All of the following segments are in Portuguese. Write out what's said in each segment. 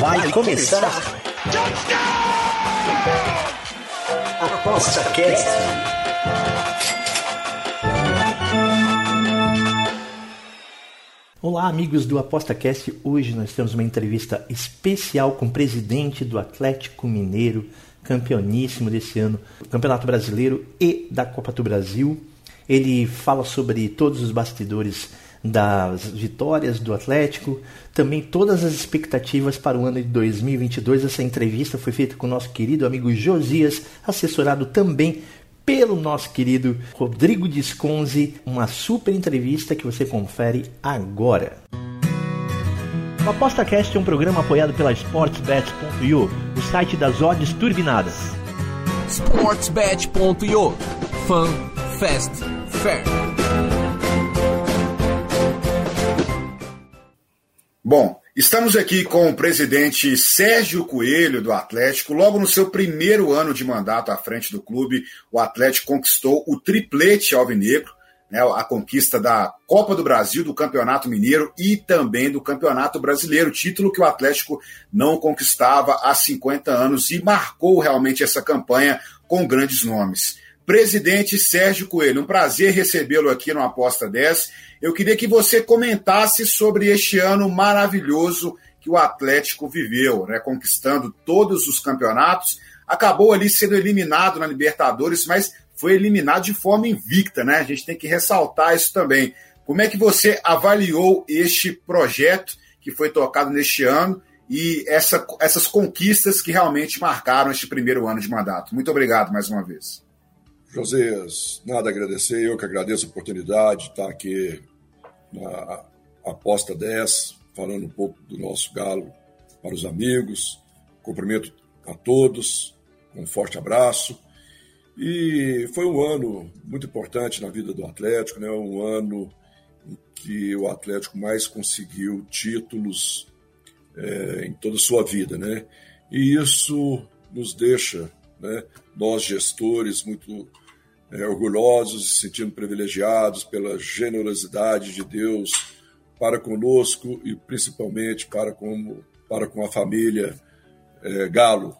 Vai começar. Aposta Cast. Olá, amigos do ApostaCast. Hoje nós temos uma entrevista especial com o presidente do Atlético Mineiro, campeoníssimo desse ano, do Campeonato Brasileiro e da Copa do Brasil. Ele fala sobre todos os bastidores das vitórias do Atlético, também todas as expectativas para o ano de 2022. Essa entrevista foi feita com o nosso querido amigo Josias, assessorado também pelo nosso querido Rodrigo Disconzi. Uma super entrevista que você confere agora. O ApostaCast é um programa apoiado pela SportsBet.io, o site das odds turbinadas. SportsBet.io Fun, Fast, Fair. Bom, estamos aqui com o presidente Sérgio Coelho do Atlético. Logo no seu primeiro ano de mandato à frente do clube, o Atlético conquistou o triplete alvinegro, né, a conquista da Copa do Brasil, do Campeonato Mineiro e também do Campeonato Brasileiro, título que o Atlético não conquistava há 50 anos e marcou realmente essa campanha com grandes nomes. Presidente Sérgio Coelho, um prazer recebê-lo aqui no Aposta 10. Eu queria que você comentasse sobre este ano maravilhoso que o Atlético viveu, né, conquistando todos os campeonatos. Acabou ali sendo eliminado na Libertadores, mas foi eliminado de forma invicta, né? A gente tem que ressaltar isso também. Como é que você avaliou este projeto que foi tocado neste ano e essa, essas conquistas que realmente marcaram este primeiro ano de mandato? Muito obrigado mais uma vez. Josias, nada a agradecer, eu que agradeço a oportunidade de estar aqui na Aposta 10, falando um pouco do nosso galo para os amigos. Cumprimento a todos, um forte abraço. E foi um ano muito importante na vida do Atlético, né? um ano em que o Atlético mais conseguiu títulos é, em toda a sua vida. Né? E isso nos deixa né? nós gestores muito é, orgulhosos e sentindo privilegiados pela generosidade de Deus para conosco e principalmente para com, para com a família é, Galo.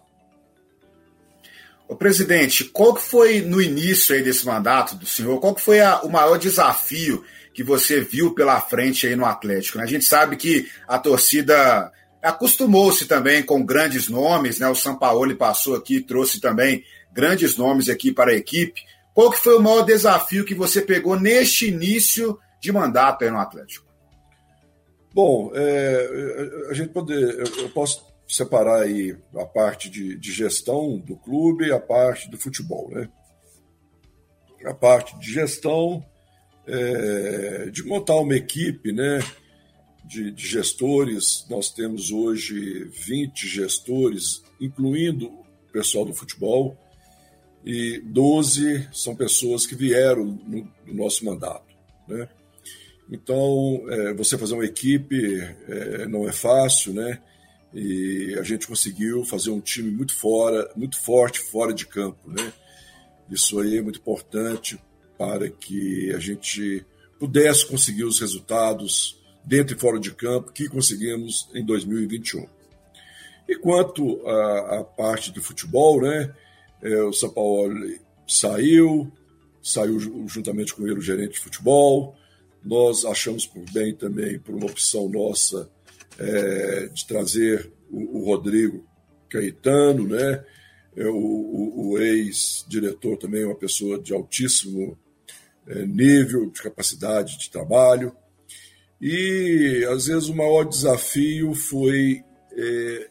O presidente, qual que foi no início aí desse mandato do senhor, qual que foi a, o maior desafio que você viu pela frente aí no Atlético? Né? A gente sabe que a torcida acostumou-se também com grandes nomes, né? O São Paulo passou aqui, trouxe também grandes nomes aqui para a equipe. Qual que foi o maior desafio que você pegou neste início de mandato aí no Atlético? Bom, é, a gente poder, eu posso separar aí a parte de, de, gestão do clube e a parte do futebol, né? A parte de gestão, é, de montar uma equipe, né? de, de gestores. Nós temos hoje 20 gestores, incluindo o pessoal do futebol, e 12 são pessoas que vieram no, no nosso mandato. Né? Então, é, você fazer uma equipe é, não é fácil, né? E a gente conseguiu fazer um time muito fora, muito forte fora de campo, né? Isso aí é muito importante para que a gente pudesse conseguir os resultados dentro e fora de campo que conseguimos em 2021. E quanto à parte do futebol, né, é, o São Paulo saiu, saiu juntamente com ele o gerente de futebol. Nós achamos por bem também, por uma opção nossa, é, de trazer o, o, Rodrigo Caetano, né? É, o, o, o ex-diretor também uma pessoa de altíssimo é, nível de capacidade de trabalho. E às vezes o maior desafio foi é,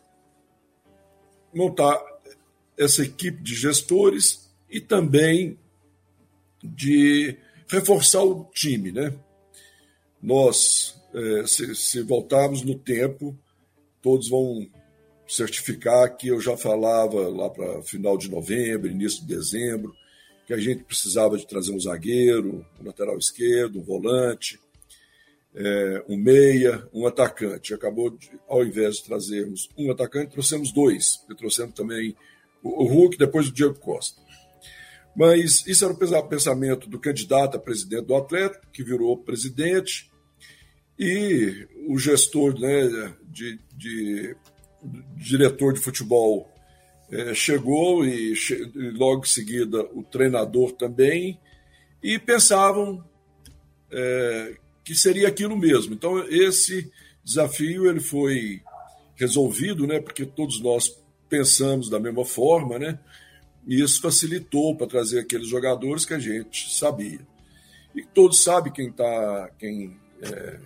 montar essa equipe de gestores e também de reforçar o time, né? Nós, é, se, voltarmos no tempo, todos vão certificar que eu já falava lá para final de novembro, início de dezembro, que a gente precisava de trazer um zagueiro, um lateral esquerdo, um volante, é, um meia, um atacante. Acabou, de, ao invés de trazermos um atacante, trouxemos dois. E trouxemos também o, Hulk, depois o Diego Costa. Mas isso era o pensamento do candidato a presidente do Atlético, que virou presidente, E o gestor né, de, de, diretor de futebol é, chegou e, e, logo em seguida o treinador também, e pensavam é, que seria aquilo mesmo. Então esse desafio ele foi resolvido, né, porque todos nós pensamos da mesma forma, né, e isso facilitou para trazer aqueles jogadores que a gente sabia. E todos sabem quem está quem é,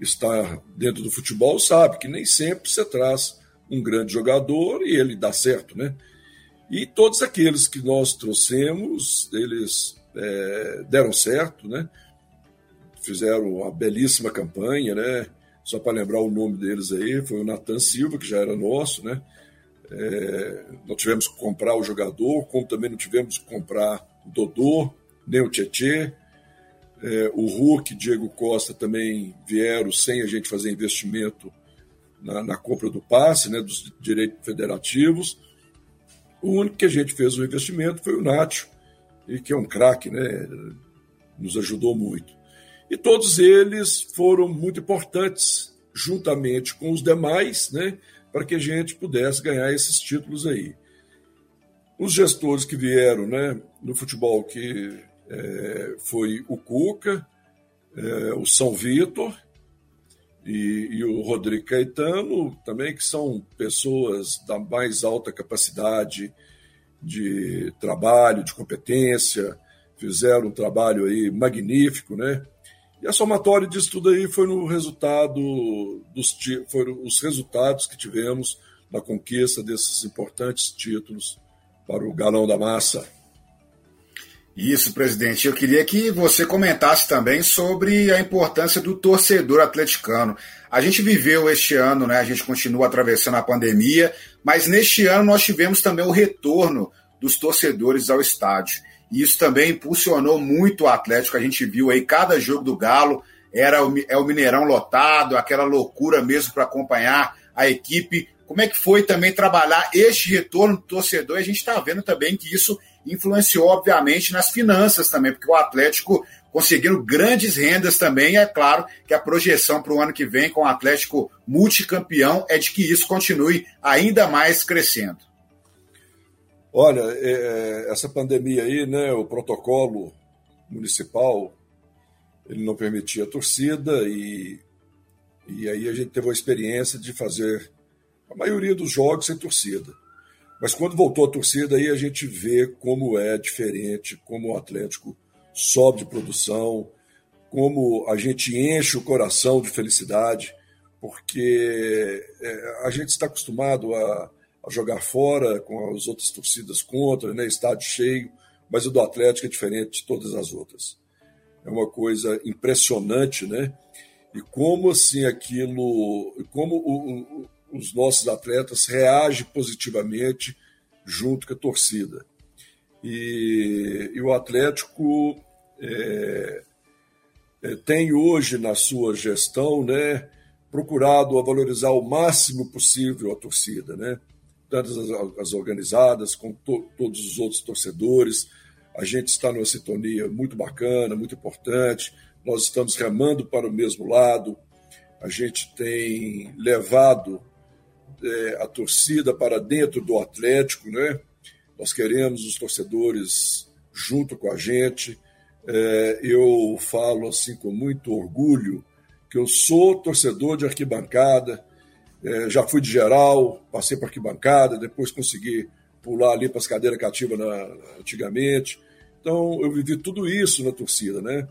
está dentro do futebol sabe que nem sempre você traz um grande jogador e ele dá certo, né? E todos aqueles que nós trouxemos, eles é, deram certo, né? Fizeram uma belíssima campanha, né? Só para lembrar o nome deles aí, foi o Nathan Silva, que já era nosso, né? É, não tivemos que comprar o jogador, como também não tivemos que comprar o Dodô, nem o Tietê. É, o Hulk, Diego Costa também vieram sem a gente fazer investimento na, na compra do passe, né, dos direitos federativos. O único que a gente fez o investimento foi o Nacho, e que é um craque, né, nos ajudou muito. E todos eles foram muito importantes, juntamente com os demais, né, para que a gente pudesse ganhar esses títulos aí. Os gestores que vieram né, no futebol, que é, foi o Cuca, é, o São Vitor e, e, o Rodrigo Caetano, também, que são pessoas da mais alta capacidade de trabalho, de competência, fizeram um trabalho aí magnífico, né? E a somatória disso tudo aí foi no resultado dos foram os resultados que tivemos na conquista desses importantes títulos para o Galão da Massa. Isso, presidente. Eu queria que você comentasse também sobre a importância do torcedor atleticano. A gente viveu este ano, né? A gente continua atravessando a pandemia, mas neste ano nós tivemos também o retorno dos torcedores ao estádio. E isso também impulsionou muito o Atlético. A gente viu aí cada jogo do Galo, era o, é o Mineirão lotado, aquela loucura mesmo para acompanhar a equipe. Como é que foi também trabalhar este retorno do torcedor? E a gente está vendo também que isso influenciou, obviamente, nas finanças também, porque o Atlético conseguindo grandes rendas também. E é claro que a projeção para o ano que vem com o Atlético multicampeão é de que isso continue ainda mais crescendo. Olha, é, é, essa pandemia aí, né, o protocolo municipal, ele não permitia a torcida e, e aí a gente teve a experiência de fazer a maioria dos jogos sem torcida. Mas quando voltou a torcida, aí a gente vê como é diferente, como o Atlético sobe de produção, como a gente enche o coração de felicidade, porque é, a gente está acostumado a a jogar fora, com as outras torcidas contra, né, estádio cheio, mas o do Atlético é diferente de todas as outras. É uma coisa impressionante, né? E como assim aquilo, como o, o, os nossos atletas reagem positivamente junto com a torcida. E, e o Atlético é, é, tem hoje na sua gestão, né, procurado a valorizar o máximo possível a torcida, né? Tantas as, as organizadas, com to, todos os outros torcedores. A gente está numa sintonia muito bacana, muito importante. Nós estamos remando para o mesmo lado. A gente tem levado é, a torcida para dentro do Atlético, né? Nós queremos os torcedores junto com a gente. É, eu falo assim com muito orgulho que eu sou torcedor de arquibancada, já fui de geral, passei por arquibancada, depois consegui pular ali para as cadeiras cativas antigamente. Então, eu vivi tudo isso na torcida, né?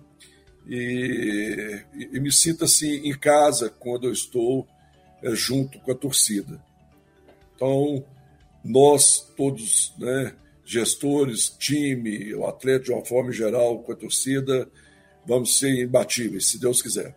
E, e, e me sinto assim em casa quando eu estou é, junto com a torcida. Então, nós todos, né, gestores, time, o atleta de uma forma geral, com a torcida, vamos ser imbatíveis, se Deus quiser.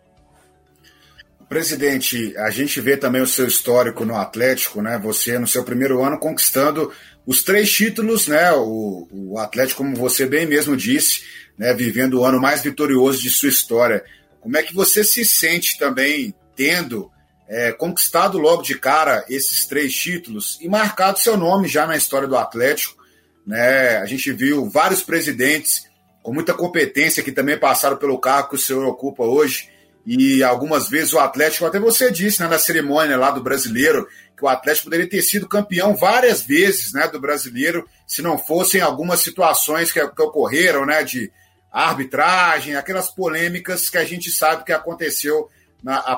Presidente, a gente vê também o seu histórico no Atlético, né? Você no seu primeiro ano conquistando os três títulos, né? O, o Atlético, como você bem mesmo disse, né? Vivendo o ano mais vitorioso de sua história. Como é que você se sente também tendo é, conquistado logo de cara esses três títulos e marcado seu nome já na história do Atlético? Né? A gente viu vários presidentes com muita competência que também passaram pelo cargo que o senhor ocupa hoje E algumas vezes o Atlético, até você disse né, na cerimônia lá do brasileiro, que o Atlético poderia ter sido campeão várias vezes né, do brasileiro, se não fossem algumas situações que, que ocorreram, né, de arbitragem, aquelas polêmicas que a gente sabe que aconteceu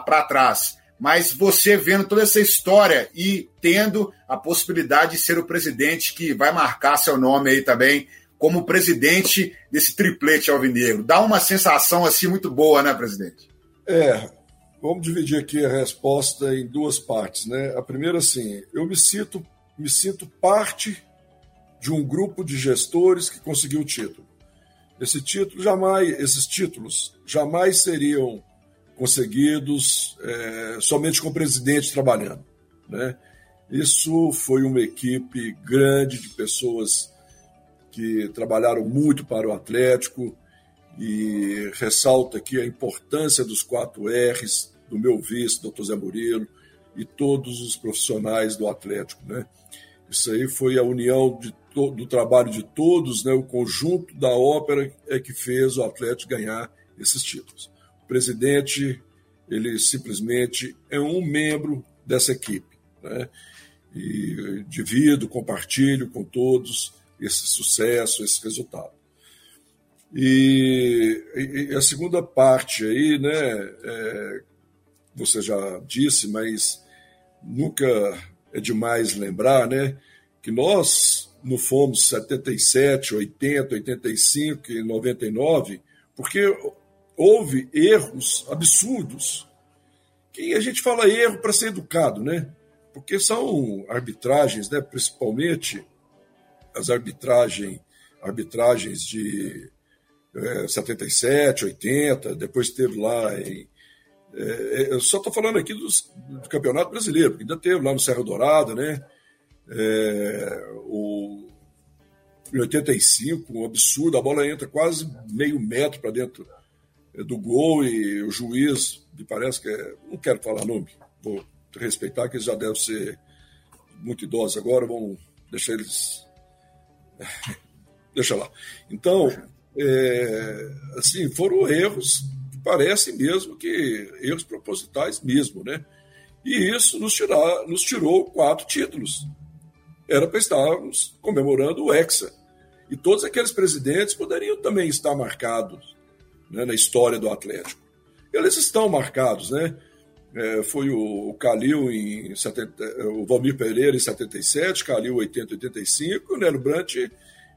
para trás. Mas você vendo toda essa história e tendo a possibilidade de ser o presidente que vai marcar seu nome aí também como presidente desse triplete alvinegro, dá uma sensação assim muito boa, né, presidente? É, vamos dividir aqui a resposta em duas partes, né? A primeira, assim, eu me sinto, me sinto parte de um grupo de gestores que conseguiu o título. Esse título jamais, esses títulos jamais seriam conseguidos é, somente com o presidente trabalhando, né? Isso foi uma equipe grande de pessoas que trabalharam muito para o Atlético, e ressalto aqui a importância dos quatro R's, do meu vice, doutor Zé Murilo, e todos os profissionais do Atlético. Né? Isso aí foi a união do trabalho de todos, né? o conjunto da ópera é que fez o Atlético ganhar esses títulos. O presidente, ele simplesmente é um membro dessa equipe. Né? E divido, compartilho com todos esse sucesso, esse resultado. E, e, a segunda parte aí, né, é, você já disse, mas nunca é demais lembrar, né, que nós não fomos 77, 80, 85 e 99, porque houve erros absurdos. Que a gente fala erro para ser educado, né? Porque são arbitragens, né, principalmente as arbitragem, arbitragens de é, 77, 80, depois teve lá em. É, eu só estou falando aqui dos, do Campeonato Brasileiro, ainda teve lá no Serra Dourada, né? É, o, em 85, um absurdo, a bola entra quase meio metro para dentro é, do gol e o juiz, me parece que é, não quero falar nome, vou respeitar que eles já devem ser muito idosos agora, vamos deixar eles. Deixa lá. Então, é, assim, foram erros que parecem mesmo que erros propositais mesmo, né? E isso nos, tirar, nos tirou quatro títulos. Era para estarmos comemorando o Hexa. E todos aqueles presidentes poderiam também estar marcados né, na história do Atlético. Eles estão marcados, né? É, foi o, o Calil em 70, o Valmir Pereira em 77, Calil 80, 85, e o Nélio Brant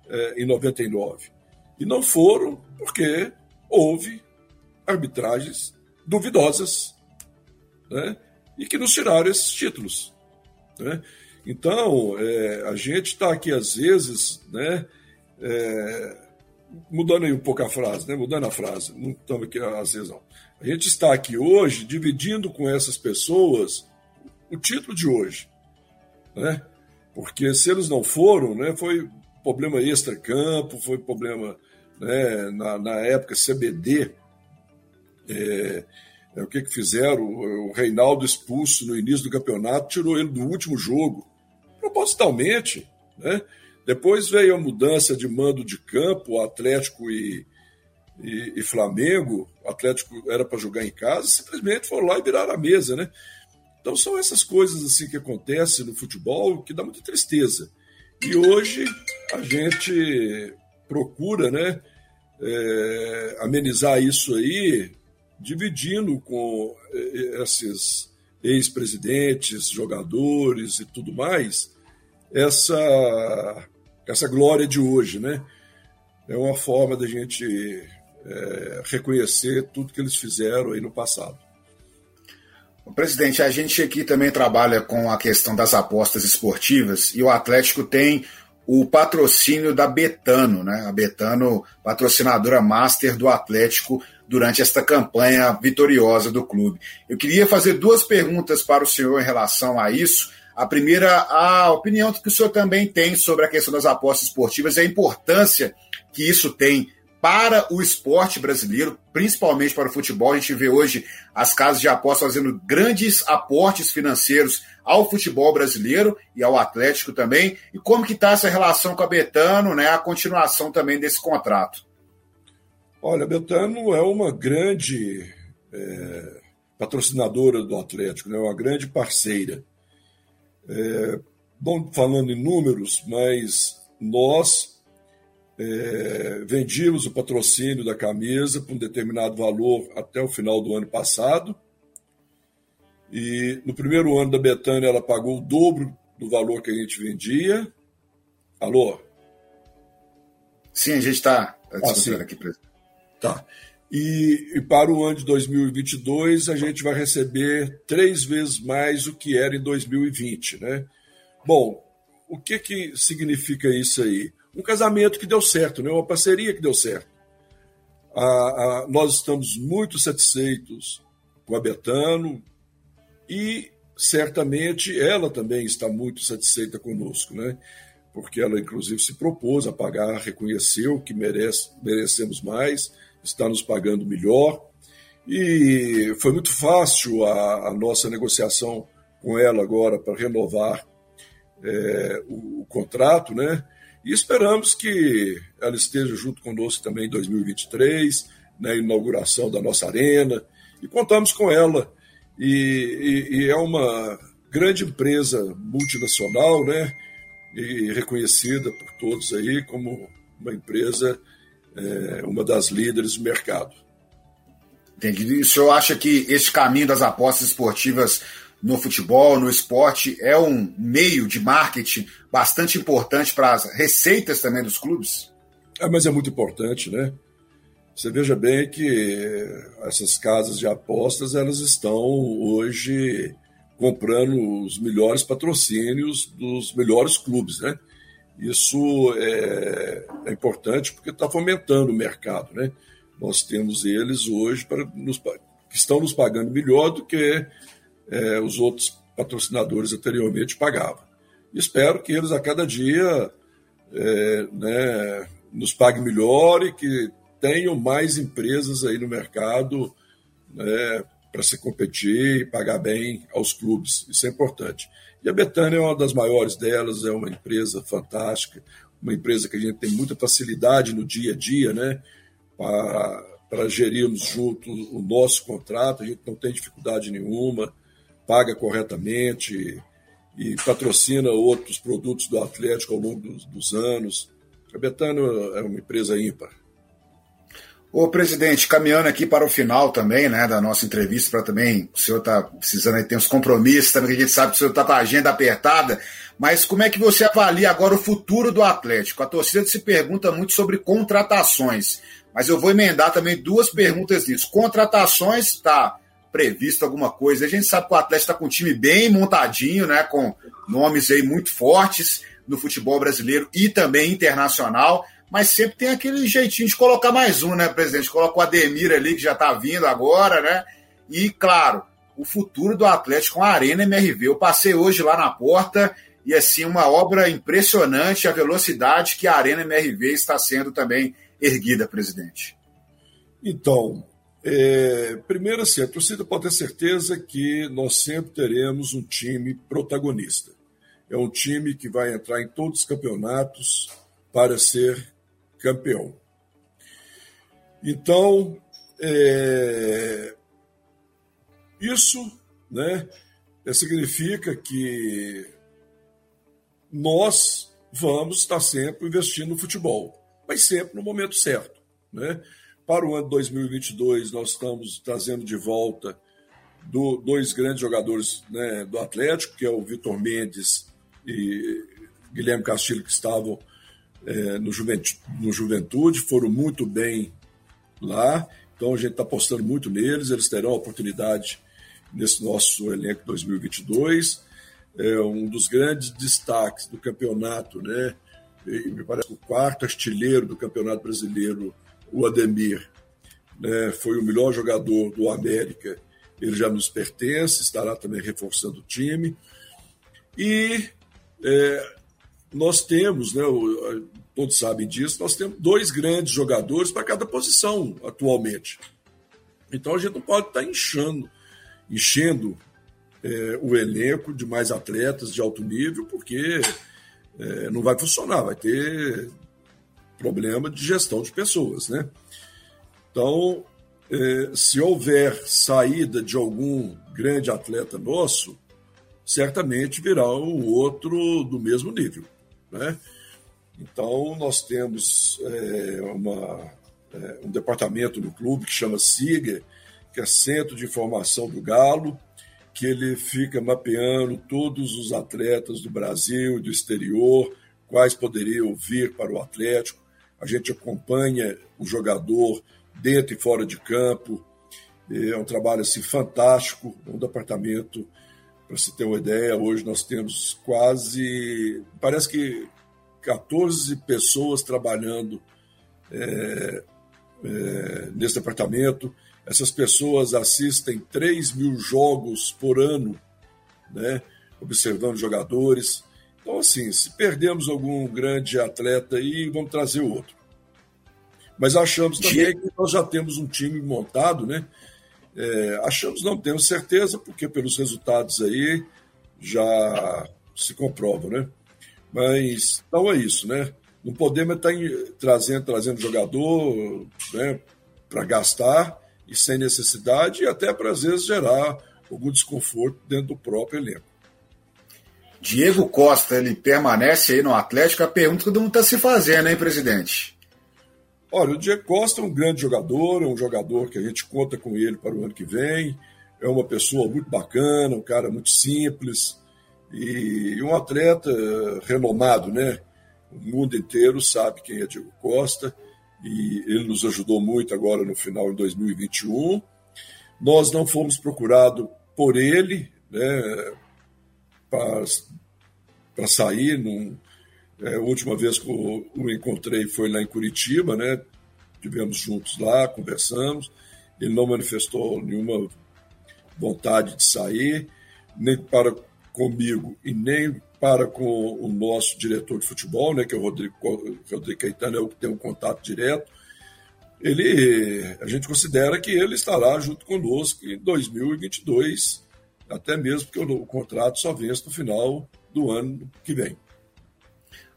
é, em 99. E não foram porque houve arbitragens duvidosas né? e que nos tiraram esses títulos. Né? Então, é, a gente está aqui, às vezes, né, é, mudando aí um pouco a frase, né, mudando a frase, não estamos aqui às vezes não. A gente está aqui hoje dividindo com essas pessoas o título de hoje. Né? Porque se eles não foram, né, foi problema extra-campo, foi problema né, na, na época CBD, é, é, o que, que fizeram? O Reinaldo expulso no início do campeonato, tirou ele do último jogo, propositalmente. Né? Depois veio a mudança de mando de campo, Atlético e, e, e Flamengo. O Atlético era para jogar em casa, simplesmente foram lá e viraram a mesa. Né? Então são essas coisas assim que acontecem no futebol que dá muita tristeza. E hoje a gente procura né, é, amenizar isso aí, dividindo com é, esses ex-presidentes, jogadores e tudo mais, essa, essa glória de hoje, né? É uma forma da gente é, reconhecer tudo que eles fizeram aí no passado. Presidente, a gente aqui também trabalha com a questão das apostas esportivas e o Atlético tem o patrocínio da Betano, né? A Betano, patrocinadora master do Atlético durante esta campanha vitoriosa do clube. Eu queria fazer duas perguntas para o senhor em relação a isso. A primeira, a opinião que o senhor também tem sobre a questão das apostas esportivas e a importância que isso tem para o esporte brasileiro, principalmente para o futebol. A gente vê hoje as casas de apostas fazendo grandes aportes financeiros ao futebol brasileiro e ao Atlético também. E como que está essa relação com a Betano, né, a continuação também desse contrato? Olha, a Betano é uma grande é, patrocinadora do Atlético, né, uma grande parceira. É, bom, falando em números, mas nós é, vendíamos o patrocínio da camisa por um determinado valor até o final do ano passado. E no primeiro ano da Betânia ela pagou o dobro do valor que a gente vendia. Alô? Sim, a gente está tá discutindo ah, aqui, presidente. Tá. E, e, para o ano de 2022 a gente vai receber três vezes mais o que era em 2020, né? Bom, o que que significa isso aí? Um casamento que deu certo, né? Uma parceria que deu certo. Nós estamos muito satisfeitos com a Betano e certamente ela também está muito satisfeita conosco, né? Porque ela inclusive se propôs a pagar, reconheceu que merece, merecemos mais está nos pagando melhor. E foi muito fácil a, a nossa negociação com ela agora para renovar é, o, o, contrato, né? E esperamos que ela esteja junto conosco também em 2023, na inauguração da nossa arena, e contamos com ela. E, e, e é uma grande empresa multinacional, né? E reconhecida por todos aí como uma empresa é, uma das líderes do mercado. Entendi. O senhor acha que esse caminho das apostas esportivas no futebol, no esporte, é um meio de marketing bastante importante para as receitas também dos clubes? É, mas é muito importante, né? Você veja bem que essas casas de apostas elas estão hoje comprando os melhores patrocínios dos melhores clubes, né? Isso é, é importante porque está fomentando o mercado. Né? Nós temos eles hoje para nos, que estão nos pagando melhor do que é, os outros patrocinadores anteriormente pagavam. espero que eles a cada dia é, né, nos paguem melhor e que tenham mais empresas aí no mercado né, para se competir e pagar bem aos clubes. Isso é importante. E a Betânia é uma das maiores delas, é uma empresa fantástica, uma empresa que a gente tem muita facilidade no dia a dia, né? Para, para gerirmos junto o nosso contrato, a gente não tem dificuldade nenhuma, paga corretamente e patrocina outros produtos do Atlético ao longo dos, dos anos. A Betânia é uma empresa ímpar. Ô, presidente, caminhando aqui para o final também, né, da nossa entrevista, para também, o senhor está precisando aí, tem uns compromissos também, que a gente sabe que o senhor está com a agenda apertada, mas como é que você avalia agora o futuro do Atlético? A torcida se pergunta muito sobre contratações, mas eu vou emendar também duas perguntas nisso. Contratações, está previsto alguma coisa? A gente sabe que o Atlético está com um time bem montadinho, né, com nomes aí muito fortes no futebol brasileiro e também internacional, mas sempre tem aquele jeitinho de colocar mais um, né, presidente? Coloca o Ademir ali, que já está vindo agora, né? E, claro, o futuro do Atlético com a Arena MRV. Eu passei hoje lá na porta e, assim, uma obra impressionante a velocidade que a Arena MRV está sendo também erguida, presidente. Então, é, primeiro, assim, a torcida pode ter certeza que nós sempre teremos um time protagonista. É um time que vai entrar em todos os campeonatos para ser campeão. Então, é, isso né, significa que nós vamos estar sempre investindo no futebol, mas sempre no momento certo. Né? Para o ano 2022, nós estamos trazendo de volta do, dois grandes jogadores né, do Atlético, que é o Vitor Mendes e Guilherme Castilho, que estavam é, no, Juventude, no Juventude, foram muito bem lá. Então a gente está apostando muito neles, eles terão a oportunidade nesse nosso elenco 2022. É um dos grandes destaques do campeonato, né? E me parece o quarto artilheiro do Campeonato Brasileiro, o Ademir, né? foi o melhor jogador do América. Ele já nos pertence, estará também reforçando o time. E é, nós temos, né, todos sabem disso, nós temos dois grandes jogadores para cada posição atualmente. Então a gente não pode estar inchando, enchendo é, o elenco de mais atletas de alto nível, porque é, não vai funcionar, vai ter problema de gestão de pessoas. Né? Então, é, se houver saída de algum grande atleta nosso, certamente virá um outro do mesmo nível. Né? Então, nós temos é, uma, é, um departamento no clube que chama SIGA, que é Centro de Informação do Galo, que ele fica mapeando todos os atletas do Brasil e do exterior, quais poderiam vir para o Atlético. A gente acompanha o jogador dentro e fora de campo. É um trabalho assim fantástico, um departamento para se ter uma ideia, hoje nós temos quase, parece que 14 pessoas trabalhando é, é, nesse departamento. Essas pessoas assistem 3 mil jogos por ano, né, observando jogadores. Então, assim, se perdemos algum grande atleta aí, vamos trazer outro. Mas achamos também que nós já temos um time montado, né? É, achamos, não temos certeza, porque pelos resultados aí já se comprova, né? Mas então é isso, né? Não podemos estar trazendo, trazendo jogador né, para gastar e sem necessidade, e até para às vezes gerar algum desconforto dentro do próprio elenco. Diego Costa, ele permanece aí no Atlético? A pergunta que todo mundo está se fazendo, hein, presidente? Olha, o Diego Costa é um grande jogador, é um jogador que a gente conta com ele para o ano que vem. É uma pessoa muito bacana, um cara muito simples e um atleta renomado, né? O mundo inteiro sabe quem é Diego Costa e ele nos ajudou muito agora no final de 2021. Nós não fomos procurados por ele, né? Para sair, num, é, a última vez que o encontrei foi lá em Curitiba, né? Tivemos juntos lá, conversamos. Ele não manifestou nenhuma vontade de sair, nem para comigo e nem para com o nosso diretor de futebol, né, que é o Rodrigo, Rodrigo Caetano, é o que tem um contato direto. Ele, a gente considera que ele estará junto conosco em 2022, até mesmo porque o, o contrato só vence no final do ano que vem.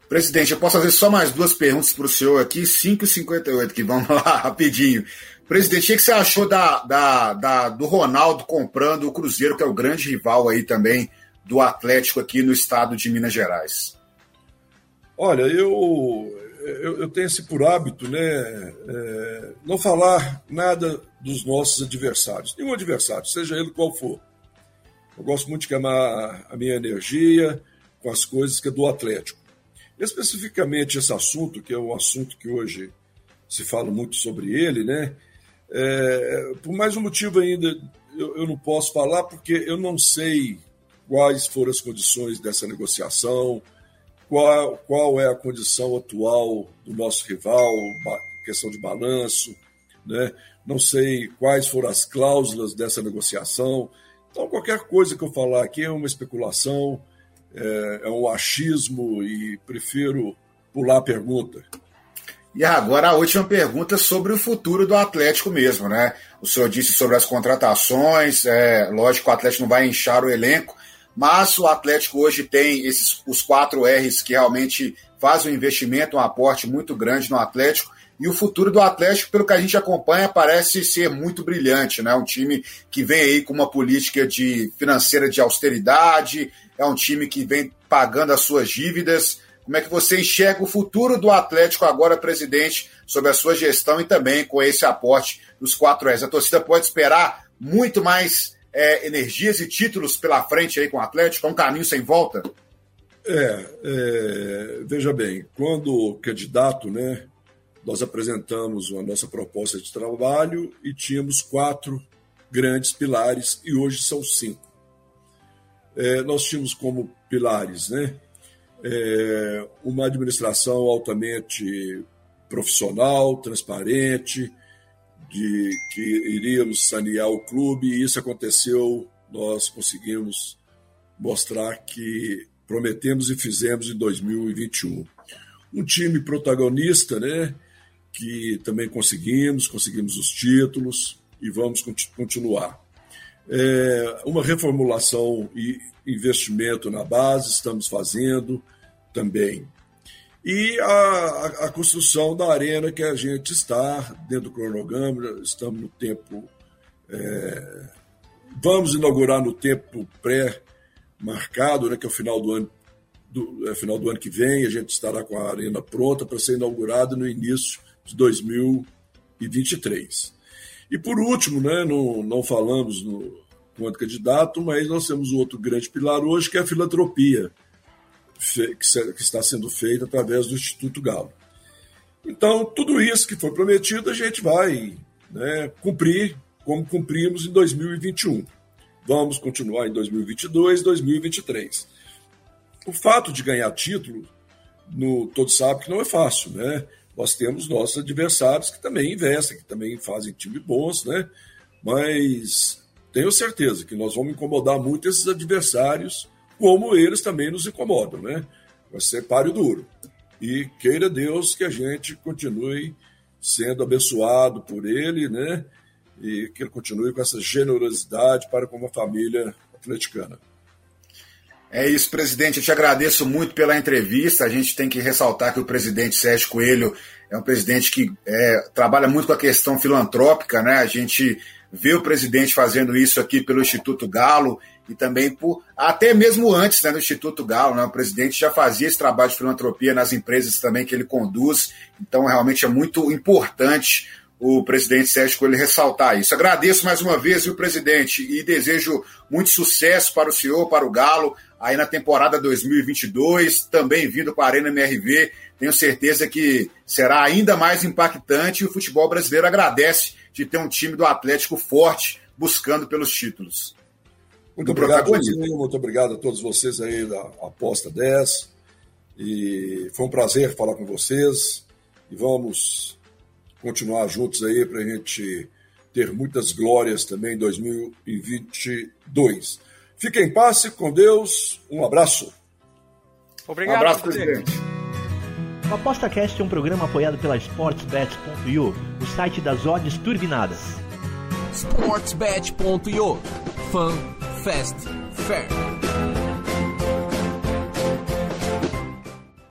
Presidente, eu posso fazer só mais duas perguntas para o senhor aqui, 5h58, que vamos lá rapidinho. Presidente, o que você achou da, da, da, do Ronaldo comprando o Cruzeiro, que é o grande rival aí também do Atlético aqui no estado de Minas Gerais? Olha, eu, eu, eu tenho esse por hábito, né, é, não falar nada dos nossos adversários, nenhum adversário, seja ele qual for. Eu gosto muito de queimar a minha energia com as coisas que é do Atlético. Especificamente esse assunto, que é um assunto que hoje se fala muito sobre ele, né? É, por mais um motivo ainda eu, eu, não posso falar, porque eu não sei quais foram as condições dessa negociação, qual, qual é a condição atual do nosso rival, questão de balanço, né? não sei quais foram as cláusulas dessa negociação. Então, qualquer coisa que eu falar aqui é uma especulação, é, é um achismo e prefiro pular a pergunta. E agora a última pergunta sobre o futuro do Atlético mesmo, né? O senhor disse sobre as contratações, é, lógico o Atlético não vai inchar o elenco, mas o Atlético hoje tem esses, os quatro R's que realmente fazem um investimento, um aporte muito grande no Atlético. E o futuro do Atlético, pelo que a gente acompanha, parece ser muito brilhante, né? Um time que vem aí com uma política de financeira de austeridade, é um time que vem pagando as suas dívidas. Como é que você enxerga o futuro do Atlético agora, presidente, sobre a sua gestão e também com esse aporte dos quatro S? A torcida pode esperar muito mais é, energias e títulos pela frente aí com o Atlético? É um caminho sem volta? É, é, veja bem, quando candidato, né, nós apresentamos a nossa proposta de trabalho e tínhamos quatro grandes pilares e hoje são cinco é, nós tínhamos como pilares né, é, uma administração altamente profissional, transparente, de que iríamos sanear o clube, e isso aconteceu, nós conseguimos mostrar que prometemos e fizemos em 2021. Um time protagonista, né, que também conseguimos, conseguimos os títulos e vamos continuar. É, uma reformulação e investimento na base estamos fazendo também. e a, a, construção da arena que a gente está dentro do cronograma, estamos no tempo. É, vamos inaugurar no tempo pré-marcado, né, que é o final do ano. Do, é, final do ano que vem, a gente estará com a arena pronta para ser inaugurada no início de 2023. E por último, né, não, não falamos no quanto candidato, mas nós temos outro grande pilar hoje, que é a filantropia que está sendo feita através do Instituto Galo. Então, tudo isso que foi prometido, a gente vai né, cumprir como cumprimos em 2021. Vamos continuar em 2022, 2023. O fato de ganhar título, no, todos sabem que não é fácil, né? Nós temos nossos adversários que também investem, que também fazem time bons, né? Mas tenho certeza que nós vamos incomodar muito esses adversários como eles também nos incomodam, né? Vai ser páreo duro. E queira Deus que a gente continue sendo abençoado por ele, né? E que ele continue com essa generosidade para com a família atleticana. É isso, presidente. Eu te agradeço muito pela entrevista. A gente tem que ressaltar que o presidente Sérgio Coelho é um presidente que é, trabalha muito com a questão filantrópica, né? A gente vê o presidente fazendo isso aqui pelo Instituto Galo e também por até mesmo antes né, no Instituto Galo, né, o presidente já fazia esse trabalho de filantropia nas empresas também que ele conduz, então realmente é muito importante o presidente Sérgio Coelho ressaltar isso. Agradeço mais uma vez, viu, presidente, e desejo muito sucesso para o senhor, para o Galo, aí na temporada 2022, também vindo com a Arena MRV. Tenho certeza que será ainda mais impactante e o futebol brasileiro agradece de ter um time do Atlético forte buscando pelos títulos. Muito obrigado, Joãozinho, muito obrigado a todos vocês aí da Aposta 10. E foi um prazer falar com vocês. E vamos continuar juntos aí para a gente ter muitas glórias também em 2022. Fiquem em paz, com Deus. Um abraço. Obrigado. Um abraço, presidente. O ApostaCast é um programa apoiado pela SportsBet.io, o site das odds turbinadas. SportsBet.io Fun Fast Fair.